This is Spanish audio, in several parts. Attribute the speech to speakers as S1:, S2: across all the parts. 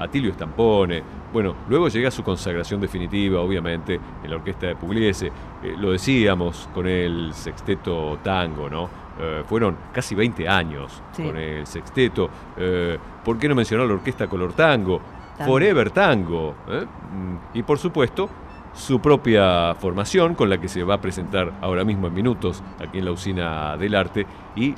S1: Atilio Stampone. Bueno, luego llega su consagración definitiva, obviamente, en la orquesta de Pugliese. Eh, lo decíamos con el sexteto tango, ¿no? Eh, fueron casi 20 años con el sexteto. Eh, ¿Por qué no mencionar la orquesta Color Tango? Forever Tango. Mm, y por supuesto, su propia formación con la que se va a presentar ahora mismo en minutos aquí en la usina del arte y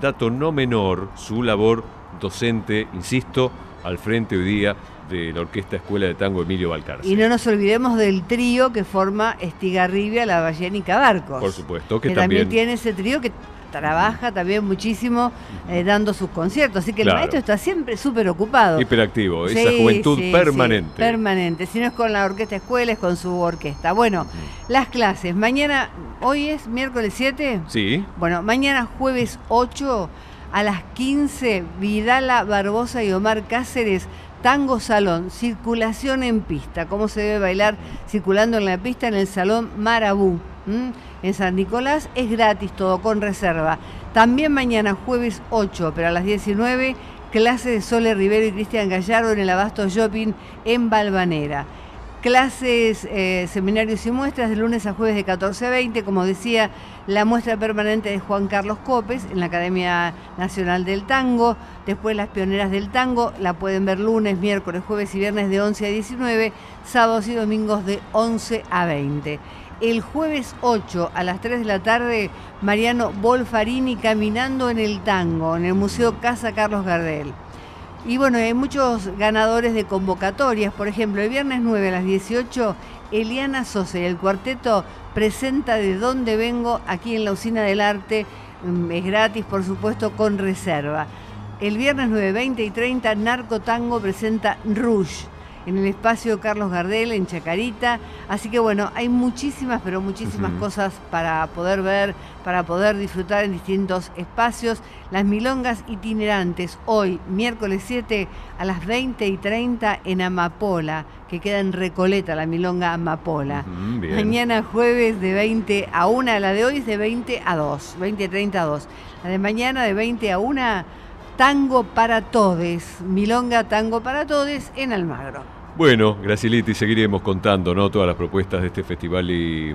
S1: dato no menor su labor docente, insisto, al frente hoy día de la Orquesta Escuela de Tango Emilio Valcarce.
S2: Y no nos olvidemos del trío que forma Estigarribia, La Ballena y Cabarcos.
S1: Por supuesto, que,
S2: también... tiene ese trío que trabaja también muchísimo eh, dando sus conciertos. Así que el maestro está siempre súper ocupado.
S1: Hiperactivo, esa juventud permanente.
S2: permanente. Si no es con la orquesta escuela, es con su orquesta. Bueno, las clases. Mañana, hoy es miércoles 7.
S1: Sí.
S2: Bueno, mañana jueves 8 a las 15, Vidala, Barbosa y Omar Cáceres, Tango Salón, circulación en pista. ¿Cómo se debe bailar circulando en la pista en el Salón Marabú? En San Nicolás es gratis todo, con reserva. También mañana, jueves 8, pero a las 19, clase de Sole Rivero y Cristian Gallardo en el Abasto Shopping en Balvanera. Clases, eh, seminarios y muestras de lunes a jueves de 14 a 20, como decía, la muestra permanente de Juan Carlos Copes en la Academia Nacional del Tango, después las pioneras del tango, la pueden ver lunes, miércoles, jueves y viernes de 11 a 19, sábados y domingos de 11 a 20. El jueves 8 a las 3 de la tarde, Mariano Bolfarini caminando en el tango, en el Museo Casa Carlos Gardel. Y bueno, hay muchos ganadores de convocatorias. Por ejemplo, el viernes 9 a las 18, Eliana Sosa y el cuarteto presenta De dónde vengo aquí en la Usina del Arte. Mm, es gratis, por supuesto, con reserva. El viernes 9, 20 y 30, Narco Tango presenta Rouge en el espacio Carlos Gardel, en Chacarita. Así que bueno, hay muchísimas, pero muchísimas cosas para poder ver, para poder disfrutar en distintos espacios. Las milongas itinerantes, hoy, miércoles 7, a las 20 y 30 en Amapola, que queda en Recoleta, la milonga Amapola. Mañana jueves de 20 a 1, la de hoy es de 20 a 2, 20 y 30 a 2. La de mañana de 20 a 1 Tango para Todes, Milonga Tango para Todes en Almagro.
S1: Bueno, Graciliti, seguiremos contando ¿no? todas las propuestas de este Festival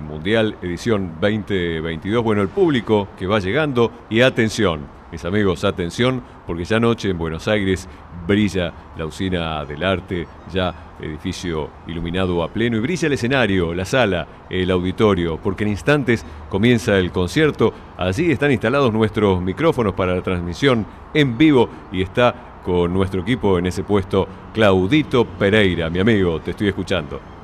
S1: Mundial, edición 2022. Bueno, el público que va llegando y atención, mis amigos, atención, porque ya anoche en Buenos Aires brilla la usina del arte, ya edificio iluminado a pleno, y brilla el escenario, la sala, el auditorio, porque en instantes comienza el concierto. Allí están instalados nuestros micrófonos para la transmisión en vivo y está con nuestro equipo en ese puesto Claudito Pereira, mi amigo, te estoy escuchando.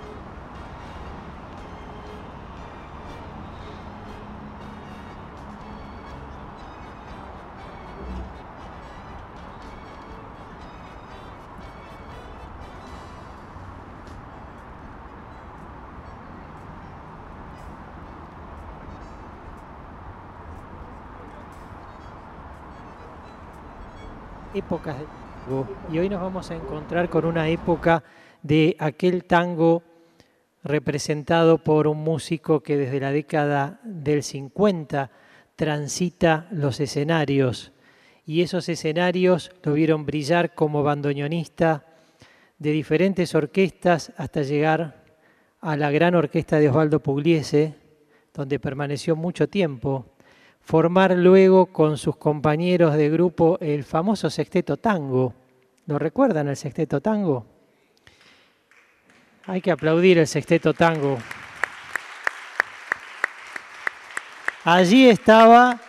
S3: Épocas de tango y hoy nos vamos a encontrar con una época de aquel tango representado por un músico que desde la década del 50 transita los escenarios. Y esos escenarios lo vieron brillar como bandoneonista de diferentes orquestas hasta llegar a la gran orquesta de Osvaldo Pugliese, donde permaneció mucho tiempo formar luego con sus compañeros de grupo el famoso sexteto tango. ¿Lo recuerdan el sexteto tango? Hay que aplaudir el sexteto tango. Allí estaba,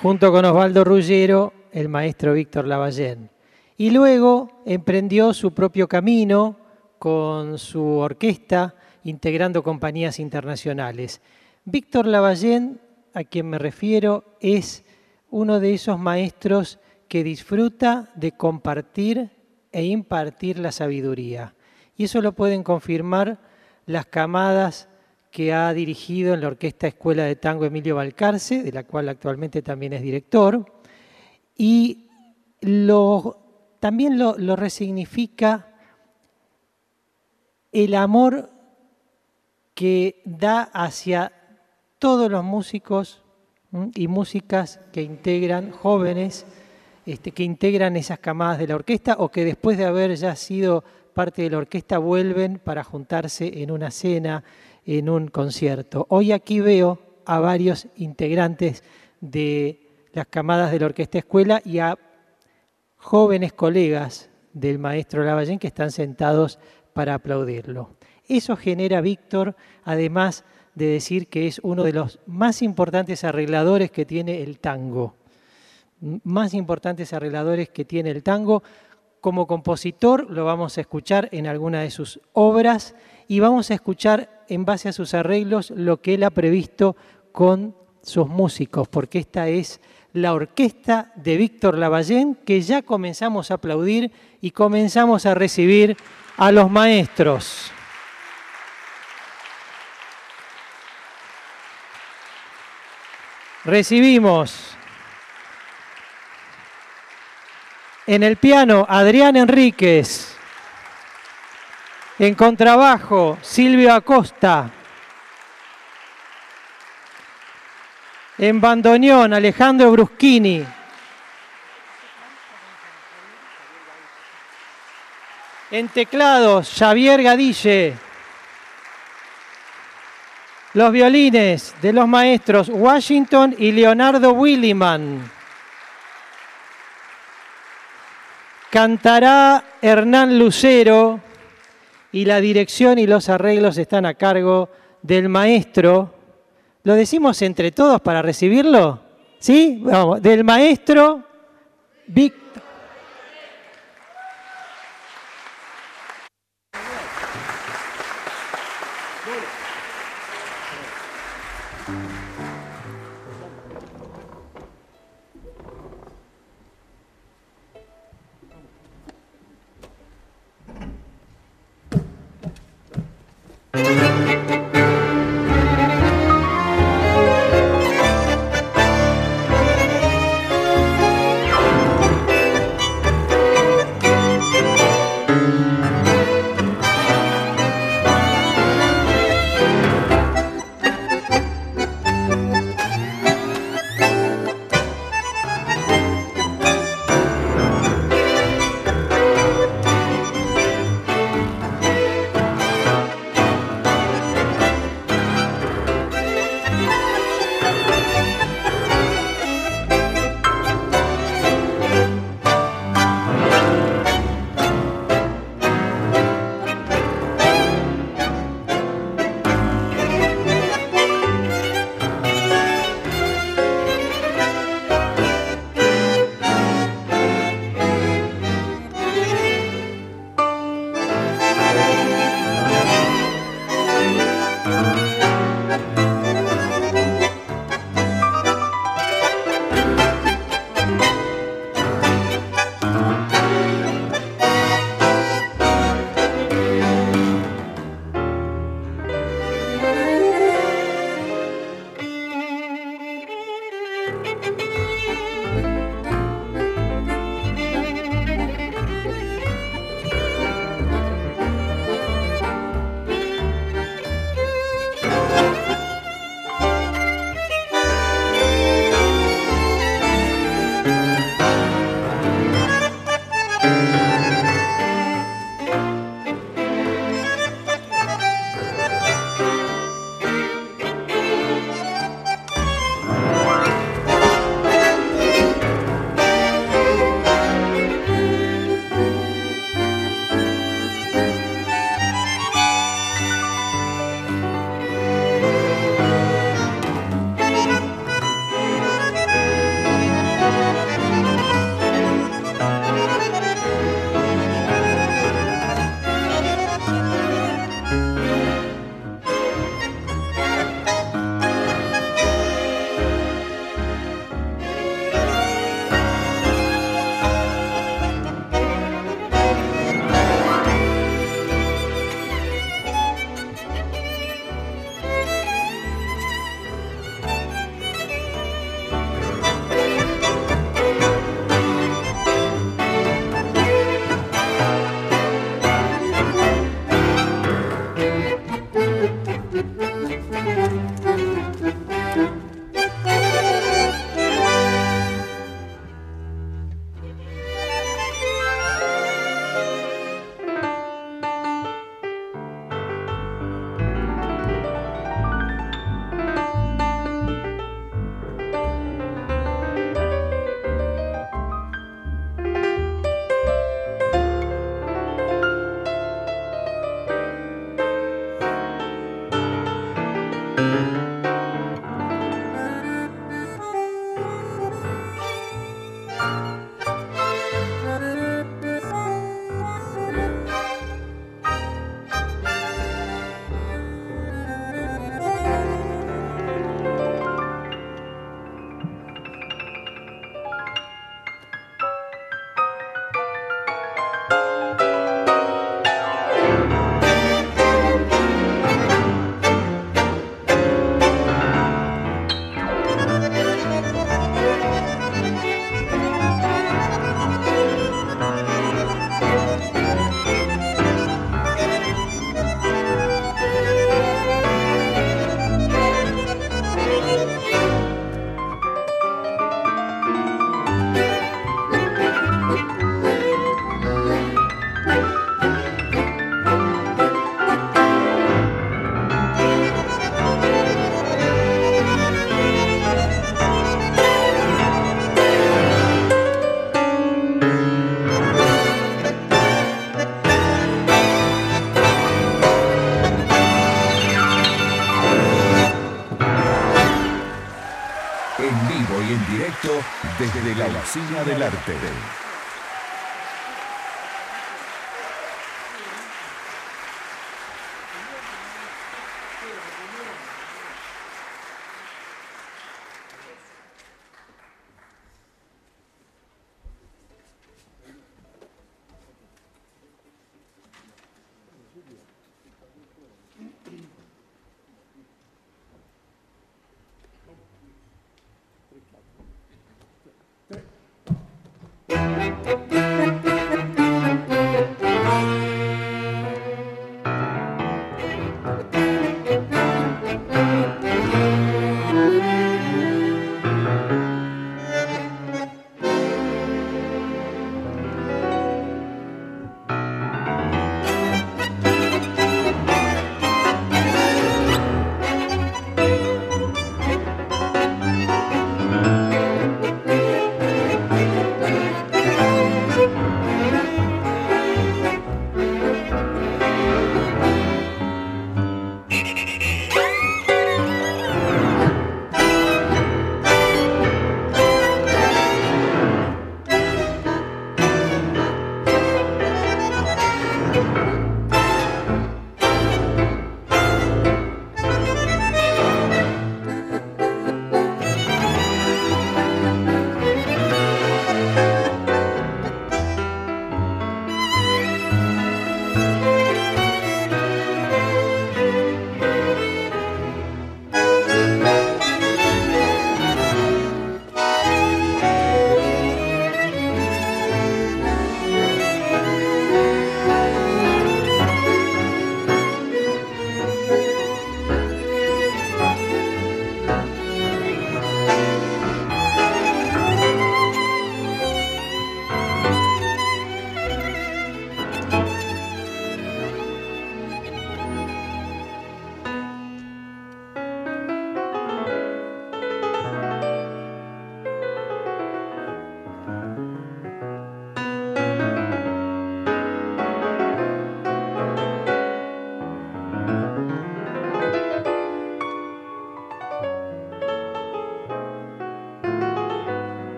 S3: junto con Osvaldo Ruggero, el maestro Víctor Lavallén. Y luego emprendió su propio camino con su orquesta, integrando compañías internacionales. Víctor Lavallén a quien me refiero es uno de esos maestros que disfruta de compartir e impartir la sabiduría. Y eso lo pueden confirmar las camadas que ha dirigido en la Orquesta Escuela de Tango Emilio Balcarce, de la cual actualmente también es director, y también lo, lo resignifica el amor que da hacia todos los músicos y músicas que integran jóvenes este, que integran esas camadas de la orquesta o que después de haber ya sido parte de la orquesta vuelven para juntarse en una cena, en un concierto. Hoy aquí veo a varios integrantes de las camadas de la orquesta escuela y a jóvenes colegas del maestro Lavallén que están sentados para aplaudirlo. Eso genera, Víctor, además de decir que es uno de los más importantes arregladores que tiene el tango. Más importantes arregladores que tiene el tango. Como compositor lo vamos a escuchar en alguna de sus obras y vamos a escuchar en base a sus arreglos lo que él ha previsto con sus músicos, porque esta es la orquesta de Víctor Lavallén que ya comenzamos a aplaudir y comenzamos a recibir a los maestros. Recibimos en el piano Adrián Enríquez, en contrabajo Silvio Acosta, en bandoneón Alejandro Bruschini, en teclados Xavier Gadille, los violines de los maestros Washington y Leonardo Williman. Cantará Hernán Lucero y la dirección y los arreglos están a cargo del maestro. ¿Lo decimos entre todos para recibirlo? ¿Sí? Vamos, del maestro Víctor.
S4: Desde la Usina del Arte.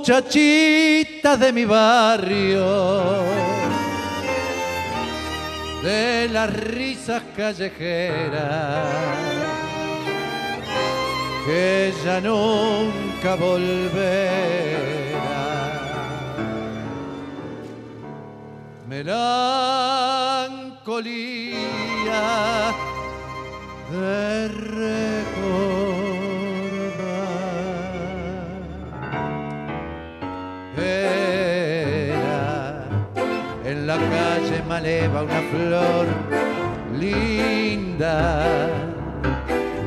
S5: Muchachita de mi barrio, de las risas callejeras, que ya nunca volverá. Melancolía de recordar. Calle Maleva una flor linda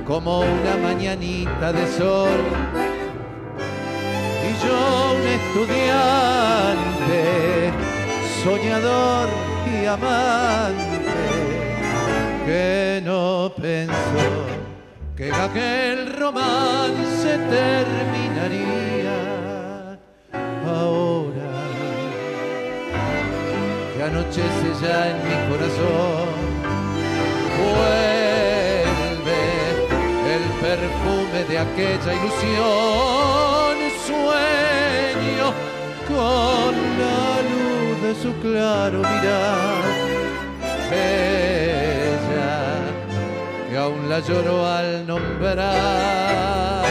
S5: como una mañanita de sol. Y yo un estudiante soñador y amante que no pensó que aquel romance terminaría anochece ya en mi corazón. Vuelve el perfume de aquella ilusión sueño con la luz de su claro mirar. Ella que aún la lloro al nombrar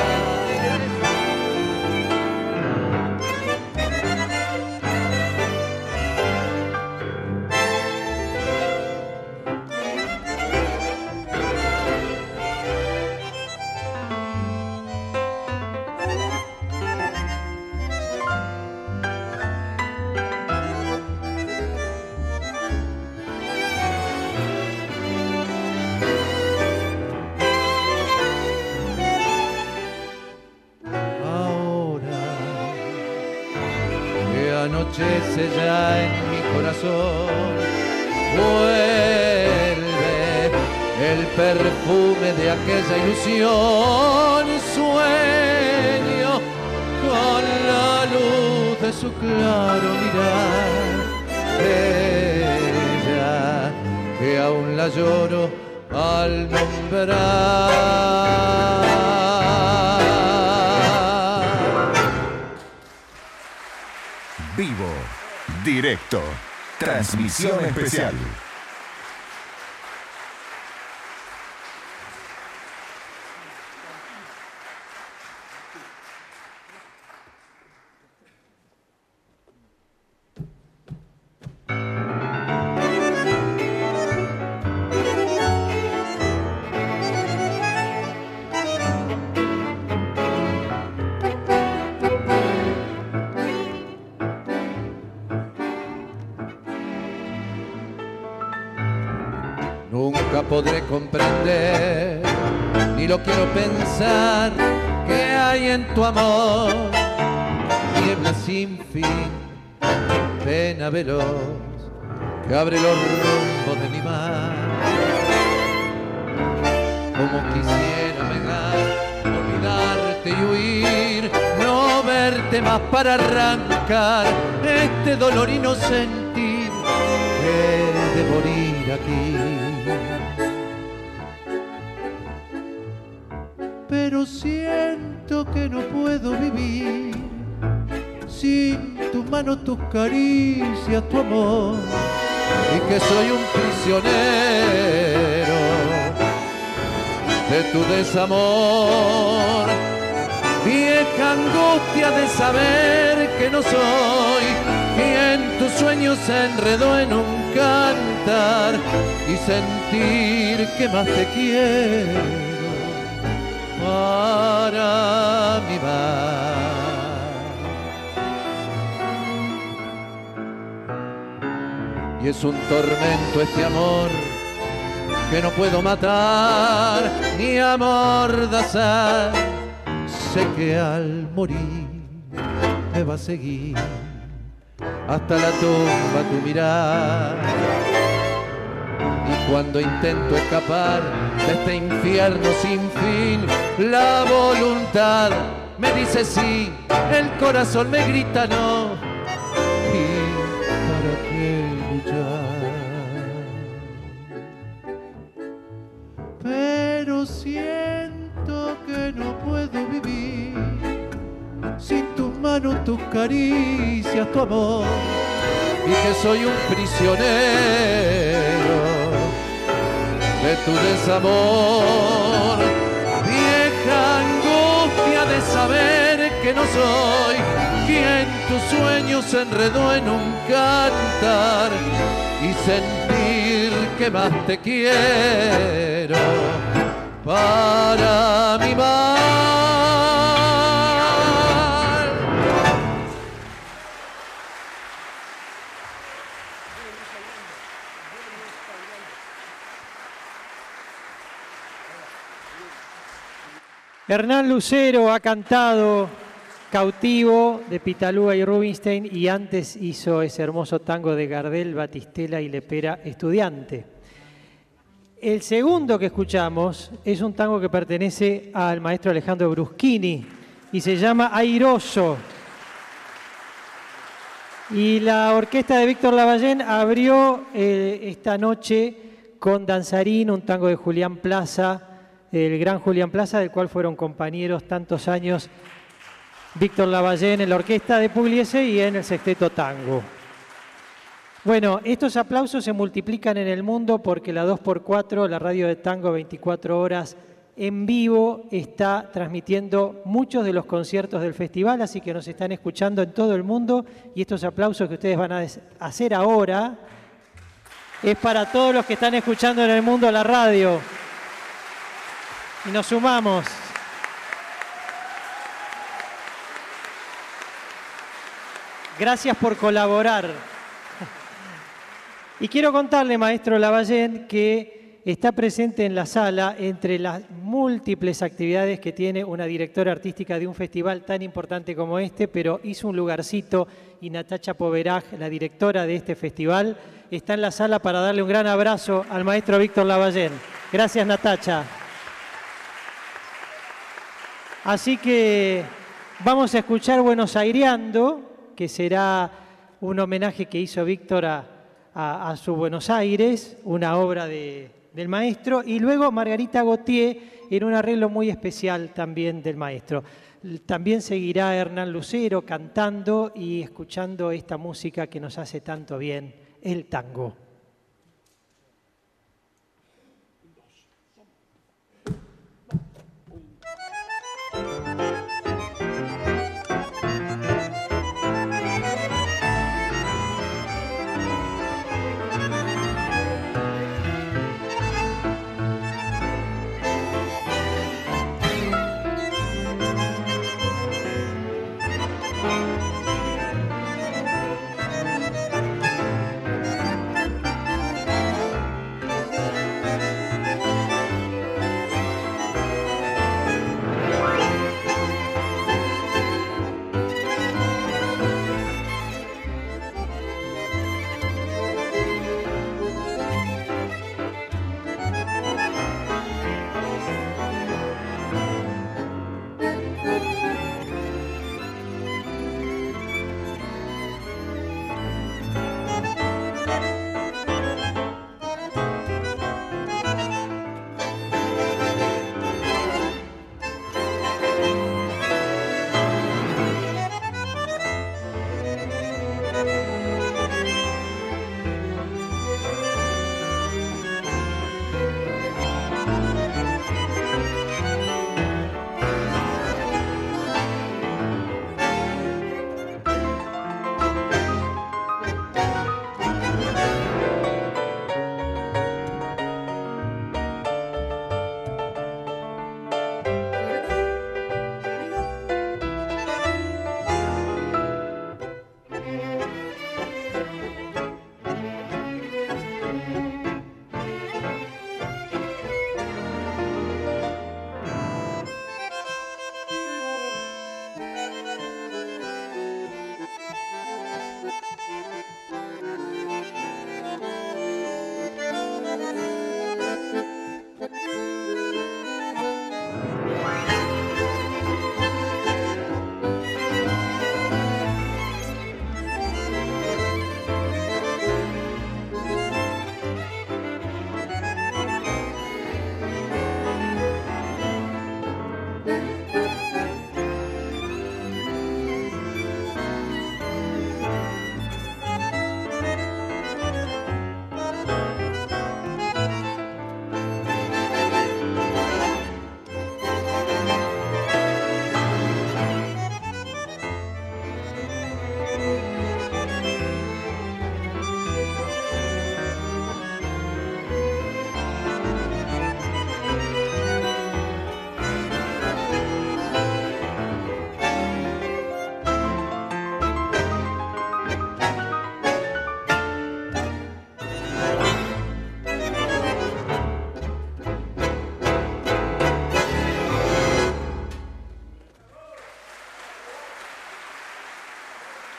S5: anochece ya en mi corazón. Vuelve el perfume de aquella ilusión sueño con la luz de su claro mirar. Ella que aún la lloro al nombrar
S4: directo, transmisión especial.
S5: Quiero pensar, que hay en tu amor. Niebla sin fin, pena veloz, que abre los rumbos de mi mar. Como quisiera negar, olvidarte y huir, no verte más para arrancar este dolor y no sentir que de morir aquí. Pero siento que no puedo vivir. Sin tu mano, tus caricias, tu amor, y que soy un prisionero de tu desamor. Vieja angustia de saber que no soy. Quien tus sueños se enredó en un cantar. Y sentir que más te quiero para mi. Y es un tormento este amor que no puedo matar ni amordazar. Sé que al morir me va a seguir hasta la tumba tu mirar. Y cuando intento escapar de este infierno sin fin, la voluntad me dice sí, el corazón me grita no. ¿Y para qué luchar? Pero siento que no puedo vivir sin tus manos, tus caricias, tu amor, y que soy un prisionero de tu desamor. Vieja angustia de saber que no soy quien tus sueños se enredó en un cantar y sentir que más te quiero para mi mal.
S3: Hernán Lucero ha cantado Cautivo de Pitalúa y Rubinstein y antes hizo ese hermoso tango de Gardel, Batistela y Lepera, Estudiante. El segundo que escuchamos es un tango que pertenece al maestro Alejandro Bruschini y se llama Airoso. Y la orquesta de Víctor Lavallén abrió eh, esta noche con Danzarín, un tango de Julián Plaza, el gran Julián Plaza, del cual fueron compañeros tantos años Víctor Lavallén en la orquesta de Pugliese y en el sexteto tango. Bueno, estos aplausos se multiplican en el mundo porque la 2x4, la radio de tango 24 horas en vivo, está transmitiendo muchos de los conciertos del festival, así que nos están escuchando en todo el mundo y estos aplausos que ustedes van a hacer ahora es para todos los que están escuchando en el mundo la radio. Y nos sumamos. Gracias por colaborar. Y quiero contarle, maestro Lavallén, que está presente en la sala entre las múltiples actividades que tiene una directora artística de un festival tan importante como este, pero hizo un lugarcito y Natacha Poveraj, la directora de este festival, está en la sala para darle un gran abrazo al maestro Víctor Lavallén. Gracias, Natacha. Así que vamos a escuchar Buenos Aireando, que será un homenaje que hizo Víctor a, su Buenos Aires, una obra del maestro, y luego Margarita Gautier en un arreglo muy especial también del maestro. También seguirá Hernán Lucero cantando y escuchando esta música que nos hace tanto bien, el tango.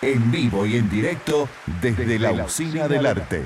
S4: En vivo y en directo desde, la Usina del Arte.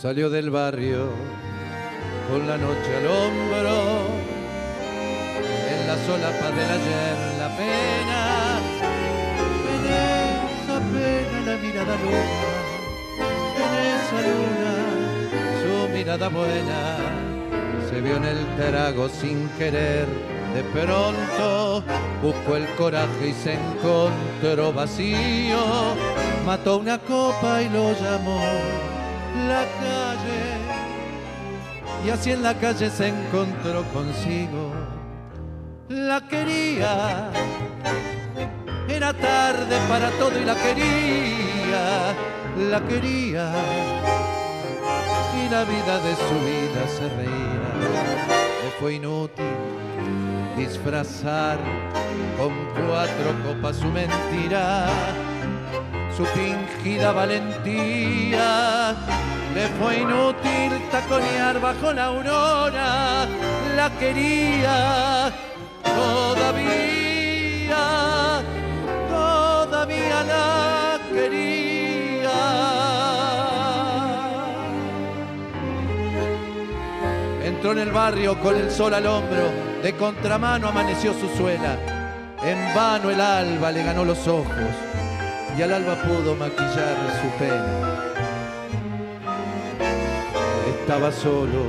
S5: Salió del barrio con la noche al hombro, en la solapa del ayer la pena, en esa pena la mirada luna, en esa luna su mirada buena, se vio en el terago sin querer, de pronto buscó el coraje y se encontró vacío, mató una copa y lo llamó la calle y así en la calle se encontró consigo. La quería era tarde para todo y la quería, la quería. Y la vida de su vida se reía. Le fue inútil disfrazar con cuatro copas su mentira, su fingida valentía. Le fue inútil taconear bajo la aurora, la quería todavía, todavía la quería. Entró en el barrio con el sol al hombro, de contramano amaneció su suela. En vano el alba le ganó los ojos y al alba pudo maquillar su pena. Estaba solo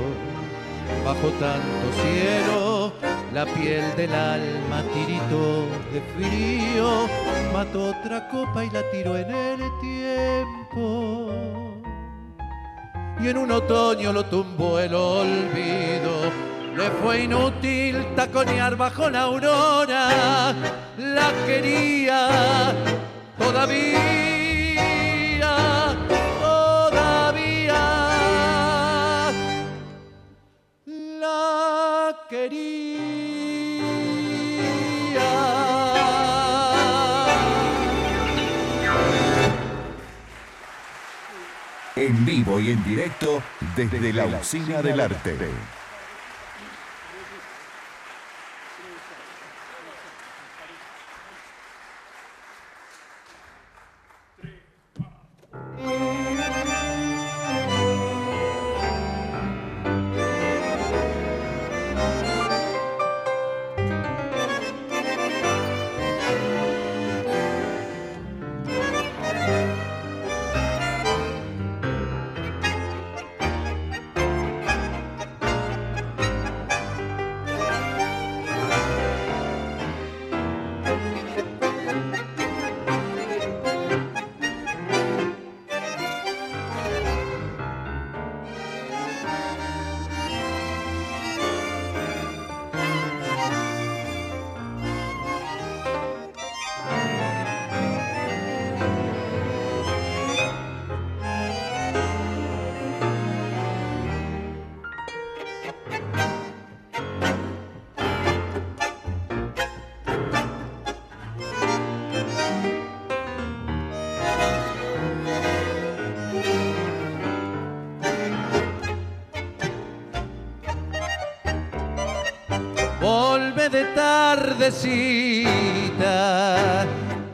S5: bajo tanto cielo, la piel del alma tiritó de frío, mató otra copa y la tiró en el tiempo. Y en un otoño lo tumbó el olvido, le fue inútil taconear bajo la aurora, la quería todavía,
S4: En vivo y en directo desde la Usina del Arte.
S5: Volve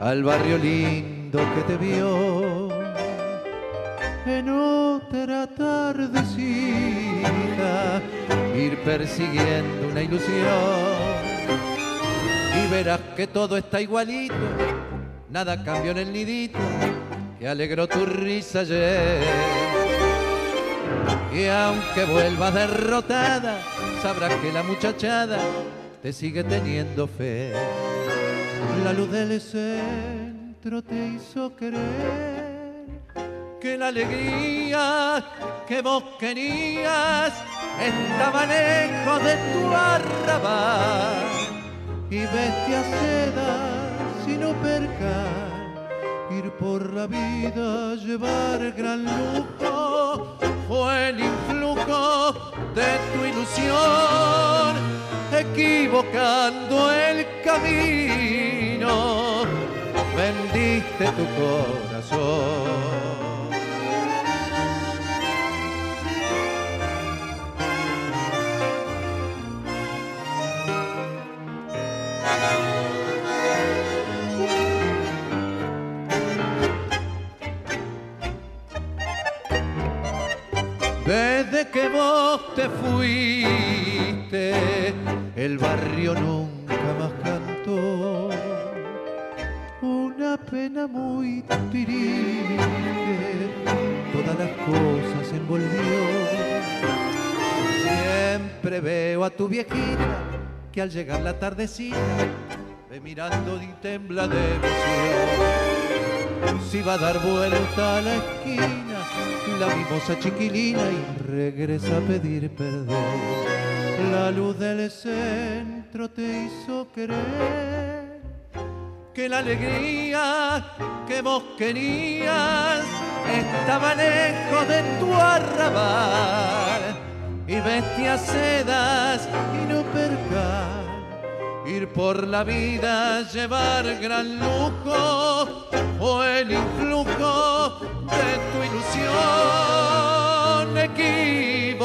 S5: al barrio lindo que te vio. En otra tardecita ir persiguiendo una ilusión. Y verás que todo está igualito, nada cambió en el nidito que alegró tu risa ayer. Y aunque vuelvas derrotada, sabrás que la muchachada te sigue teniendo fe. La luz del centro te hizo creer que la alegría que vos querías estaba lejos de tu arrabal. Y vete a seda sin percar ir por la vida, llevar gran lujo, fue el influjo de tu ilusión, equivocando el camino, vendiste tu corazón. Desde que vos te fuiste, el barrio nunca más cantó. Una pena muy triste, todas las cosas envolvió. Siempre veo a tu viejita que al llegar la tardecita ve mirando y tembla de emoción. Si va a dar vuelta a la esquina, la mimosa chiquilina y regresa a pedir perdón. La luz del centro te hizo creer que la alegría que vos querías estaba lejos de tu arrabal y bestias sedas y no percar. Ir por la vida, llevar gran lujo, o el influjo de tu ilusión,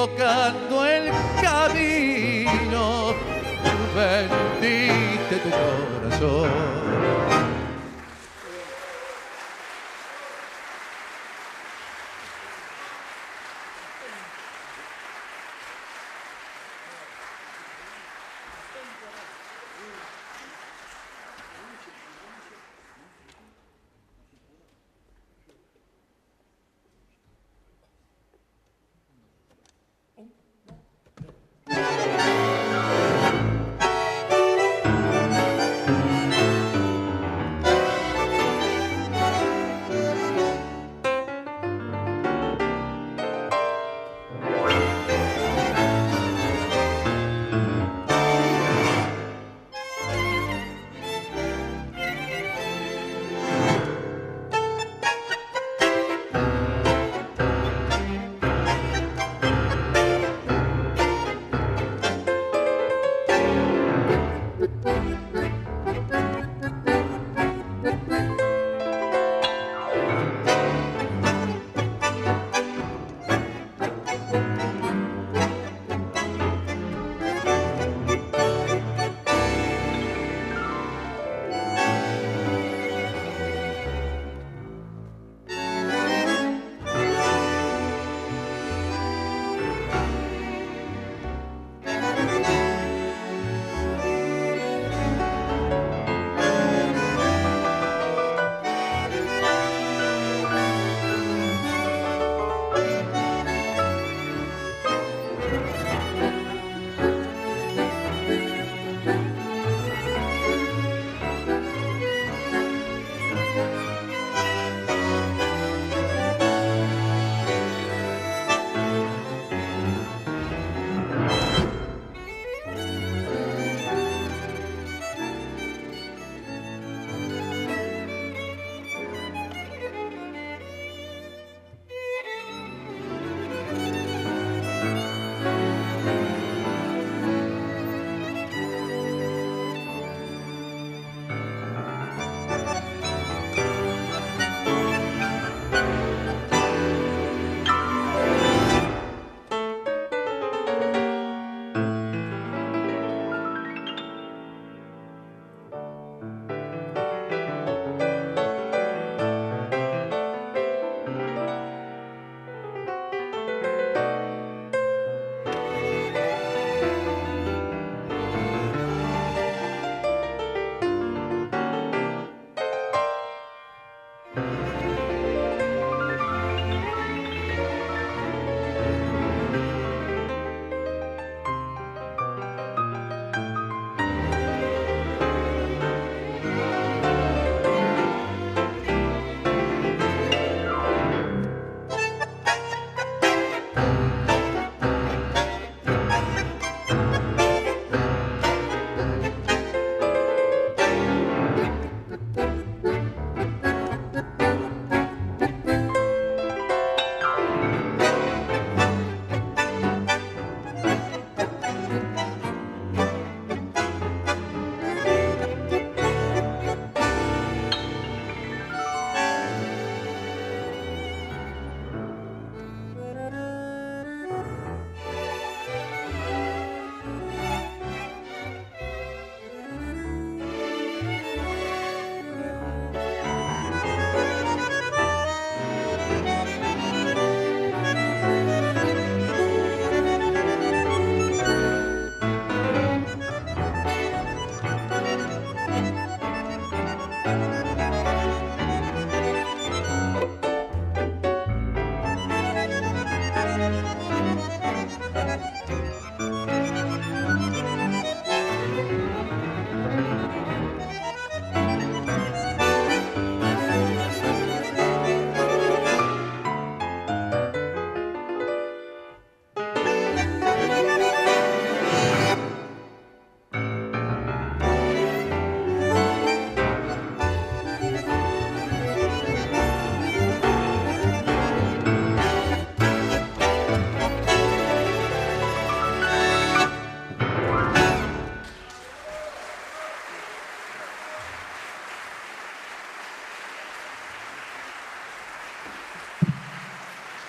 S5: equivocando el camino, vendiste tu corazón.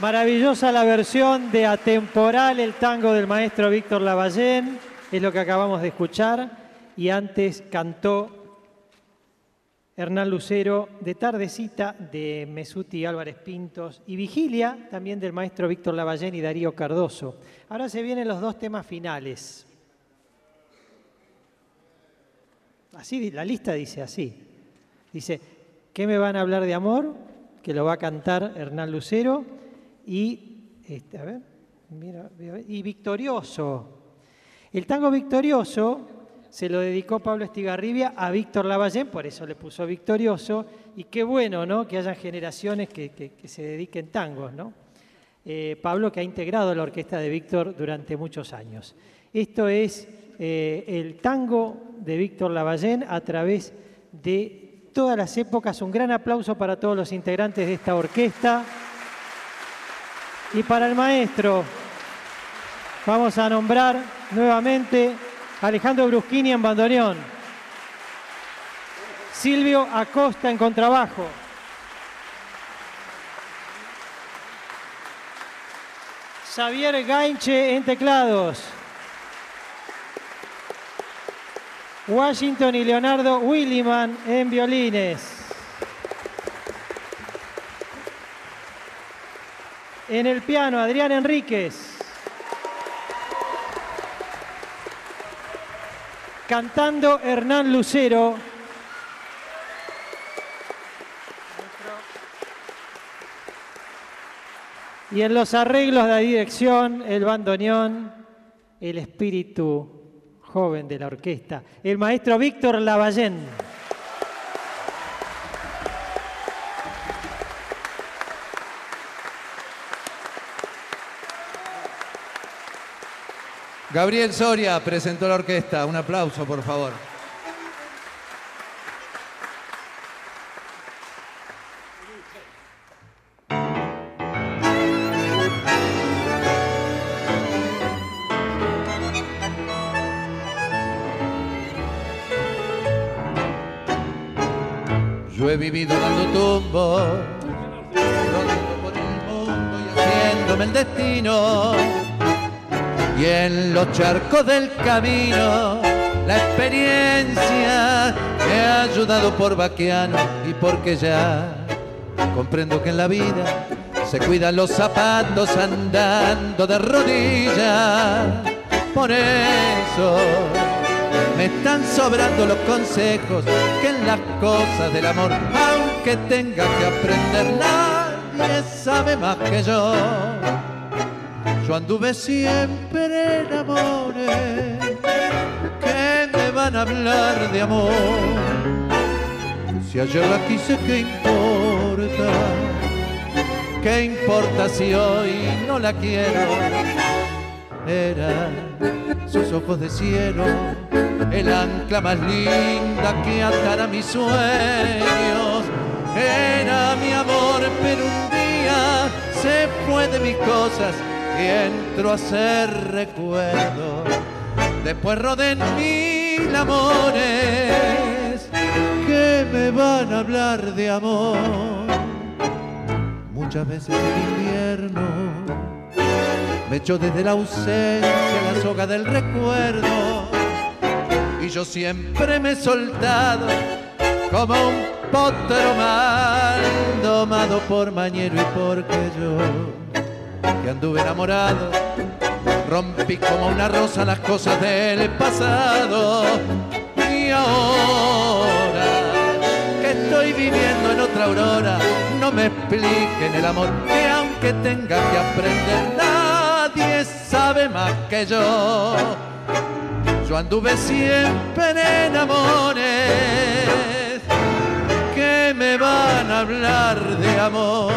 S3: Maravillosa la versión de Atemporal, el tango del maestro Víctor Lavallén, es lo que acabamos de escuchar. Y antes cantó Hernán Lucero de Tardecita de Mesuti Álvarez Pintos y Vigilia también del maestro Víctor Lavallén y Darío Cardoso. Ahora se vienen los dos temas finales. Así, la lista dice así. Dice, ¿qué me van a hablar de amor? Que lo va a cantar Hernán Lucero y, este, a ver, mira, y victorioso. El tango victorioso se lo dedicó Pablo Estigarribia a Víctor Lavallén, por eso le puso victorioso, y qué bueno, ¿no? Que haya generaciones que, se dediquen tangos, ¿no? Eh, Pablo que ha integrado la orquesta de Víctor durante muchos años. Esto es eh, el tango de Víctor Lavallén a través de todas las épocas. Un gran aplauso para todos los integrantes de esta orquesta. Y para el maestro, vamos a nombrar nuevamente Alejandro Bruschini en bandoneón, Silvio Acosta en contrabajo, Xavier Gainche en teclados, Washington y Leonardo Williman en violines. En el piano, Adrián Enríquez. Cantando Hernán Lucero. Y en los arreglos de la dirección, el bandoneón, el espíritu joven de la orquesta, el maestro Víctor Lavallén.
S5: Gabriel Soria presentó la orquesta. Un aplauso, por favor. Los charcos del camino la experiencia me ha ayudado por vaquiano y porque ya comprendo que en la vida se cuidan los zapatos andando de rodillas. Por eso me están sobrando los consejos que en las cosas del amor, aunque tenga que aprender, nadie sabe más que yo. Yo anduve siempre en amores que me van a hablar de amor. Si ayer la quise, ¿qué importa? ¿Qué importa si hoy no la quiero? Eran sus ojos de cielo, el ancla más linda que atara mis sueños. Era mi amor, pero un día se fue de mis cosas y entro a ser recuerdo. Después roden mil amores que me van a hablar de amor. Muchas veces en invierno me echó desde la ausencia la soga del recuerdo. Y yo siempre me he soltado como un potro mal domado por mañero y porque yo que anduve enamorado. Rompí como una rosa las cosas del pasado. Y ahora que estoy viviendo en otra aurora, no me expliquen el amor que aunque tenga que aprender, nadie sabe más que yo. Yo anduve siempre en amores que me van a hablar de amor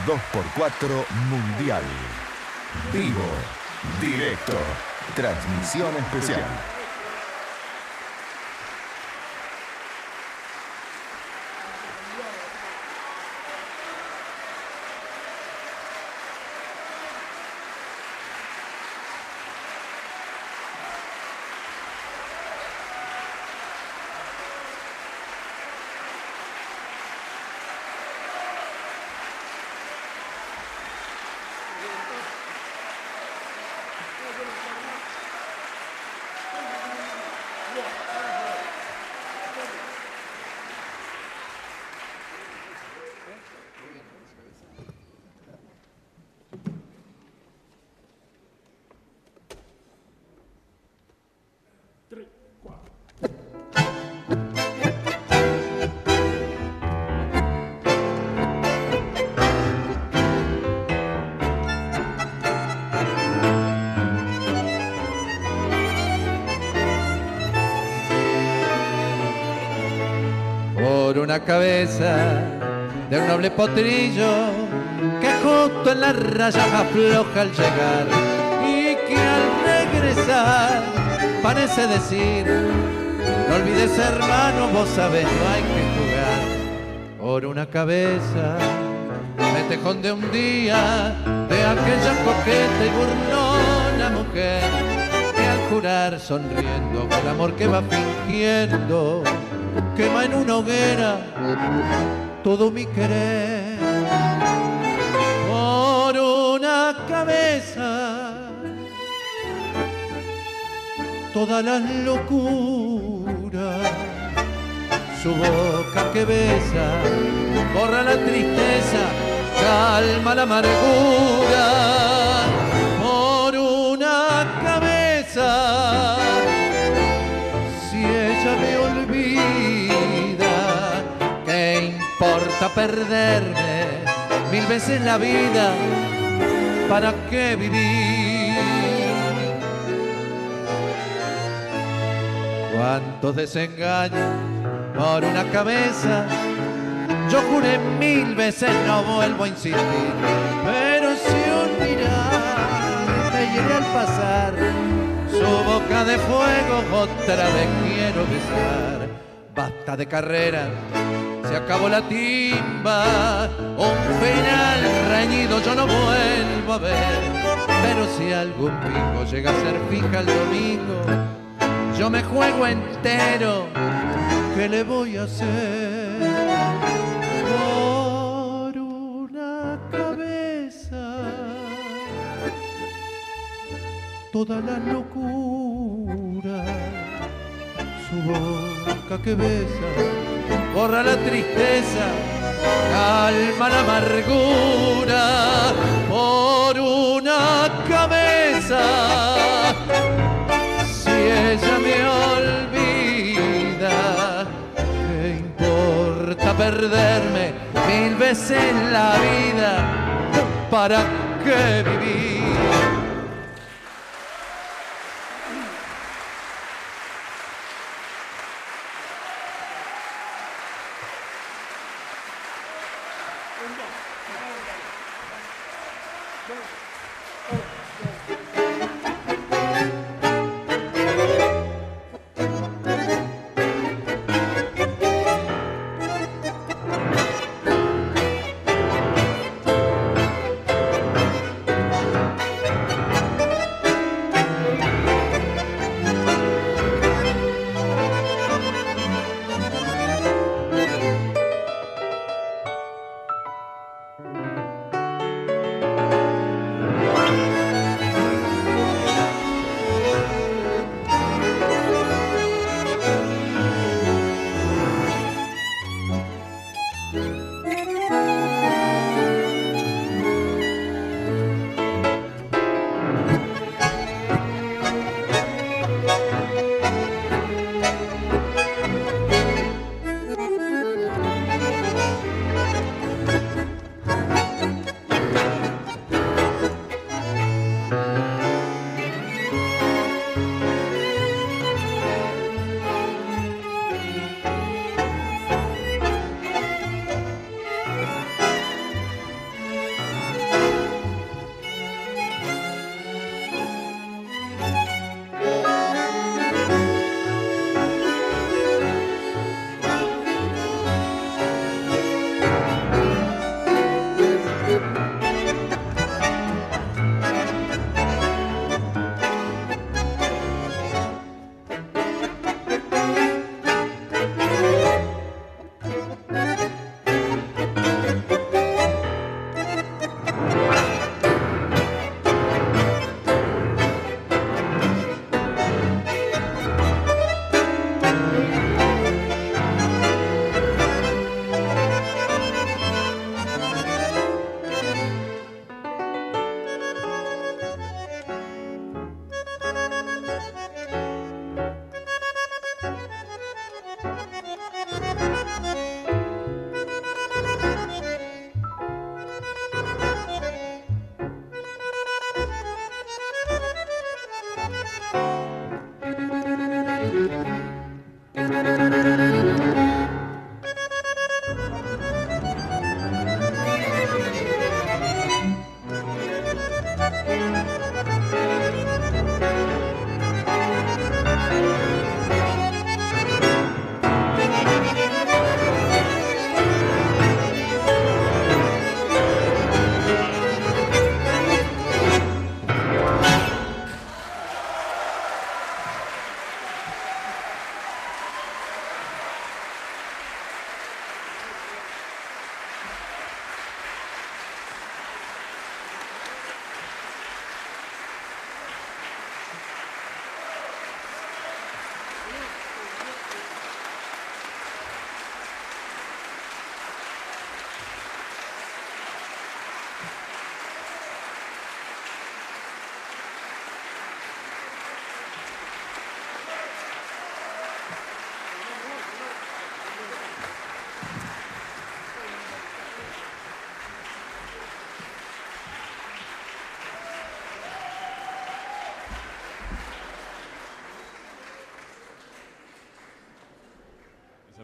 S4: La 2x4 Mundial. Vivo, directo, transmisión especial.
S5: Una cabeza de un noble potrillo que justo en la raya afloja al llegar y que al regresar parece decir no olvides hermano vos sabés no hay que jugar por una cabeza me tejón de un día de aquella coqueta y burlona mujer que al jurar sonriendo el amor que va fingiendo quema en una hoguera todo mi querer. Por una cabeza todas las locuras su boca que besa borra la tristeza calma la amargura perderme mil veces la vida? ¿Para qué vivir? Cuántos desengaños por una cabeza. Yo juré mil veces no vuelvo a insistir, pero si un mirar me llegué al pasar, su boca de fuego otra vez quiero besar. Basta de carrera, se acabó la timba, un final reñido yo no vuelvo a ver. Pero si algún pico llega a ser fija el domingo, yo me juego entero, ¿qué le voy a hacer? Por una cabeza toda la locura, su boca que besa, borra la tristeza, calma la amargura, por una cabeza, si ella me olvida, ¿qué importa perderme mil veces la vida? ¿Para qué vivir?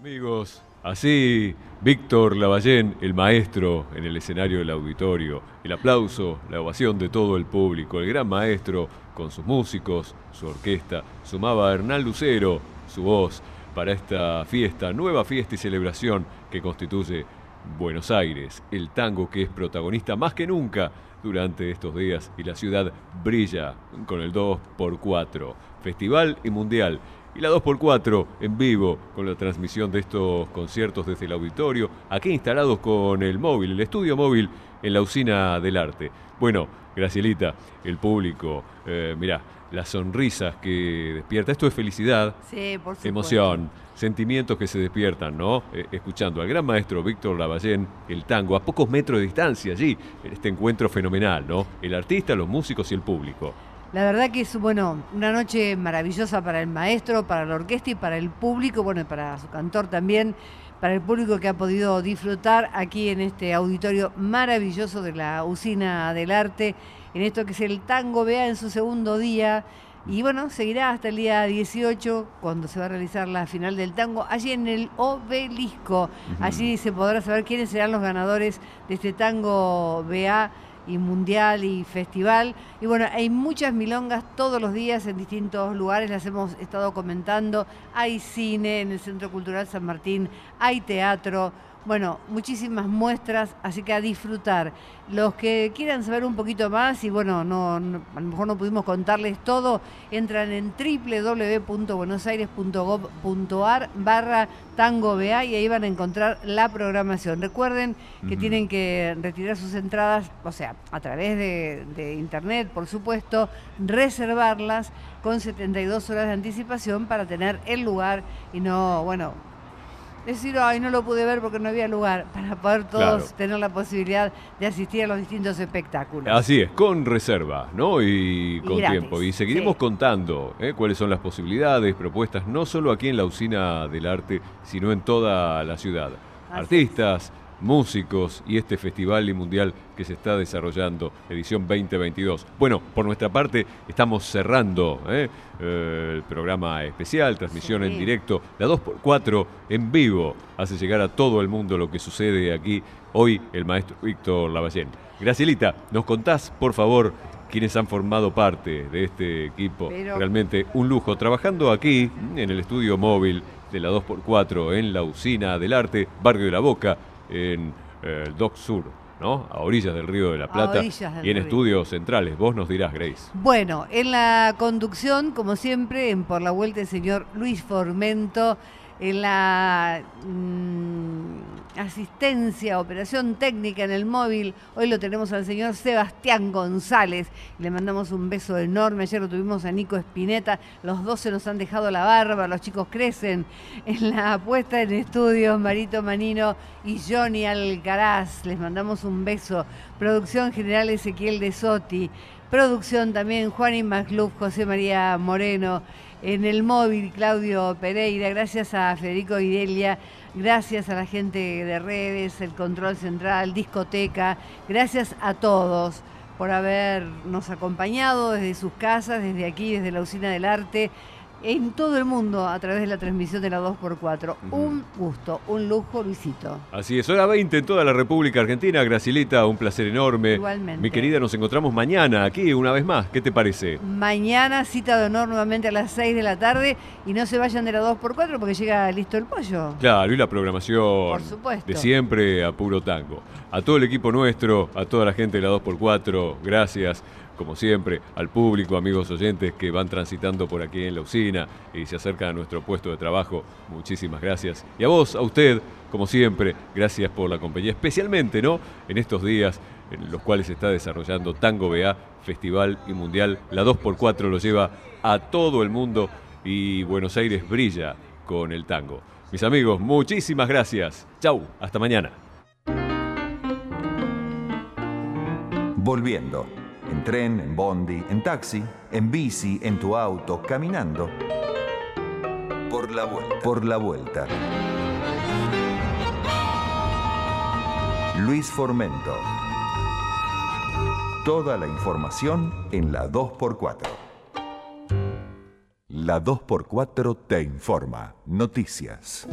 S1: Amigos, así Víctor Lavallén, el maestro en el escenario del auditorio, el aplauso, la ovación de todo el público, el gran maestro con sus músicos, su orquesta, sumaba a Hernán Lucero, su voz, para esta fiesta, nueva fiesta y celebración que constituye Buenos Aires, el tango que es protagonista más que nunca durante estos días y la ciudad brilla con el 2x4, festival y mundial. Y la 2x4 en vivo con la transmisión de estos conciertos desde el auditorio, aquí instalados con el móvil, el estudio móvil en la usina del arte. Bueno, Gracielita, el público, eh, mirá, las sonrisas que despierta. Esto es felicidad,
S2: Sí, por supuesto.
S1: emoción, sentimientos que se despiertan, ¿no? Eh, escuchando al gran maestro Víctor Lavallén, el tango, a pocos metros de distancia allí, en este encuentro fenomenal, ¿no? El artista, los músicos y el público.
S2: La verdad que es bueno, una noche maravillosa para el maestro, para la orquesta y para el público, bueno, y para su cantor también, para el público que ha podido disfrutar aquí en este auditorio maravilloso de la usina del arte, en esto que es el Tango Vea en su segundo día. Y bueno, seguirá hasta el día 18, cuando se va a realizar la final del tango, allí en el obelisco. Allí se podrá saber quiénes serán los ganadores de este tango BA y mundial y festival. Y bueno, hay muchas milongas todos los días en distintos lugares, las hemos estado comentando. Hay cine en el Centro Cultural San Martín, hay teatro. Bueno, muchísimas muestras, así que a disfrutar. Los que quieran saber un poquito más, y bueno, no, no- a lo mejor no pudimos contarles todo, entran en www.buenosaires.gov.ar barra tango y ahí van a encontrar la programación. Recuerden que tienen que retirar sus entradas, o sea, a través de, de internet, por supuesto, reservarlas con 72 horas de anticipación para tener el lugar y no, bueno, decir, ay, no lo pude ver porque no había lugar, para poder todos
S1: Claro.
S2: tener la posibilidad de asistir a los distintos espectáculos.
S1: Así es, con reserva, ¿no? Y con
S2: gratis,
S1: tiempo. Y seguiremos
S2: sí.
S1: contando ¿eh? cuáles son las posibilidades, propuestas, no solo aquí en la usina del arte, sino en toda la ciudad.
S2: Así
S1: Artistas, músicos y este festival y mundial que se está desarrollando, edición 2022. Bueno, por nuestra parte estamos cerrando ¿eh? Eh, el programa especial, transmisión en directo, la 2x4 en vivo, hace llegar a todo el mundo lo que sucede aquí hoy el maestro Víctor Lavallén. Gracielita, ¿nos contás, por favor, quiénes han formado parte de este equipo?
S2: Pero-
S1: Realmente un lujo. Trabajando aquí, en el estudio móvil de la 2x4, en la usina del arte, Barrio de la Boca, en eh, el Dock Sur, ¿no? A orillas del Río de la Plata. Y en
S2: río.
S1: estudios centrales. Vos nos dirás, Grace.
S2: Bueno, en la conducción, como siempre, en Por la Vuelta el señor Luis Formento, en la mm, asistencia, operación técnica en el móvil, hoy lo tenemos al señor Sebastián González. Le mandamos un beso enorme. Ayer lo tuvimos a Nico Espineta. Los dos se nos han dejado la barba, los chicos crecen. En la puesta en estudios, Marito Manino y Johnny Alcaraz. Les mandamos un beso. Producción general Ezequiel de Sotti. Producción también Juan Magluf, José María Moreno. En el móvil Claudio Pereira. Gracias a Federico Idelia. Gracias a la gente de redes, el control central, discoteca. Gracias a todos por habernos acompañado desde sus casas, desde aquí, desde la Usina del Arte, en todo el mundo a través de la transmisión de la 2x4. Un gusto, un lujo, Luisito.
S1: Así es, hora 20 en toda la República Argentina. Gracielita, un placer enorme.
S2: Igualmente.
S1: Mi querida, nos encontramos mañana aquí una vez más. ¿Qué te parece?
S2: Mañana cita de honor nuevamente a las 6 de la tarde y no se vayan de la 2x4 porque llega listo el pollo.
S1: Claro, y la programación
S2: Por supuesto.
S1: de siempre a puro tango. A todo el equipo nuestro, a toda la gente de la 2x4, gracias, como siempre, al público, amigos oyentes que van transitando por aquí en la usina y se acercan a nuestro puesto de trabajo. Muchísimas gracias. Y a vos, a usted, como siempre, gracias por la compañía, especialmente, ¿no? En estos días en los cuales se está desarrollando Tango BA, Festival y Mundial. La 2x4 lo lleva a todo el mundo y Buenos Aires brilla con el tango. Mis amigos, muchísimas gracias. Chau, hasta mañana.
S4: Volviendo. En tren, en bondi, en taxi, en bici, en tu auto, caminando. Por la vuelta. Por la vuelta. Luis Formento. Toda la información en la 2x4. La 2x4 te informa. Noticias.